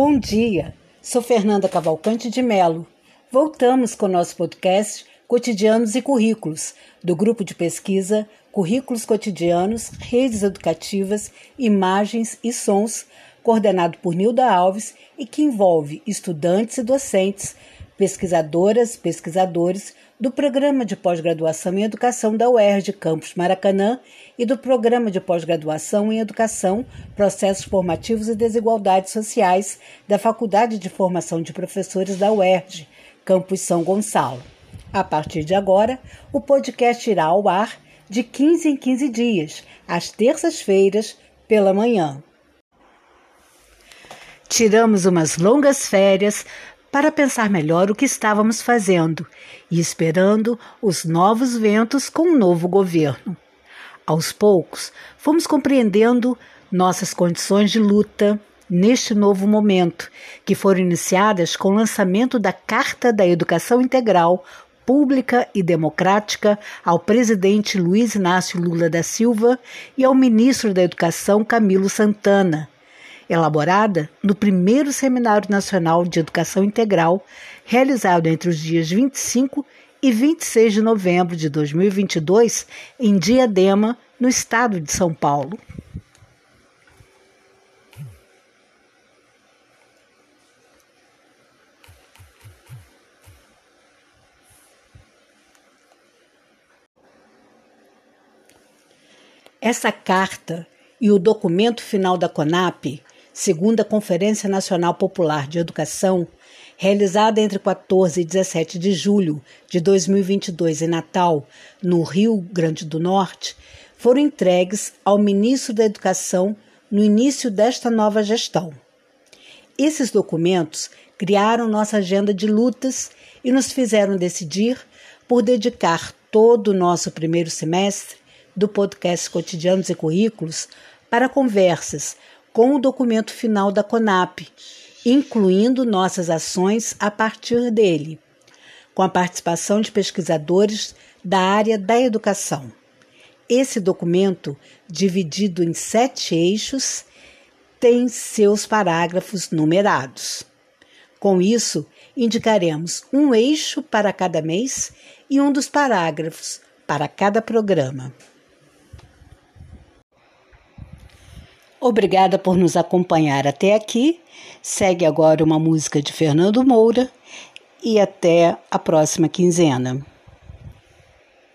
Bom dia, sou Fernanda Cavalcante de Melo. Voltamos com o nosso podcast Cotidianos e Currículos, do grupo de pesquisa Currículos Cotidianos, Redes Educativas, Imagens e Sons, coordenado por Nilda Alves e que envolve estudantes e docentes, pesquisadoras, pesquisadores do Programa de Pós-Graduação em Educação da UERJ Campus Maracanã e do Programa de Pós-Graduação em Educação, Processos Formativos e Desigualdades Sociais da Faculdade de Formação de Professores da UERJ, Campus São Gonçalo. A partir de agora, o podcast irá ao ar de 15 em 15 dias, às terças-feiras, pela manhã. Tiramos umas longas férias para pensar melhor o que estávamos fazendo e esperando os novos ventos com o um novo governo. Aos poucos, fomos compreendendo nossas condições de luta neste novo momento, que foram iniciadas com o lançamento da Carta da Educação Integral pública e democrática ao presidente Luiz Inácio Lula da Silva e ao ministro da Educação Camilo Santana elaborada no primeiro Seminário Nacional de Educação Integral, realizado entre os dias 25 e 26 de novembro de 2022, em Diadema, no estado de São Paulo. Essa carta e o documento final da CONAP segundo a Conferência Nacional Popular de Educação, realizada entre 14 e 17 de julho de 2022 em Natal, no Rio Grande do Norte, foram entregues ao ministro da Educação no início desta nova gestão. Esses documentos criaram nossa agenda de lutas e nos fizeram decidir por dedicar todo o nosso primeiro semestre do podcast Cotidianos e Currículos para conversas com o documento final da CONAP, incluindo nossas ações a partir dele, com a participação de pesquisadores da área da educação. Esse documento, dividido em sete eixos, tem seus parágrafos numerados. Com isso, indicaremos um eixo para cada mês e um dos parágrafos para cada programa. Obrigada por nos acompanhar até aqui. Segue agora uma música de Fernando Moura e até a próxima quinzena.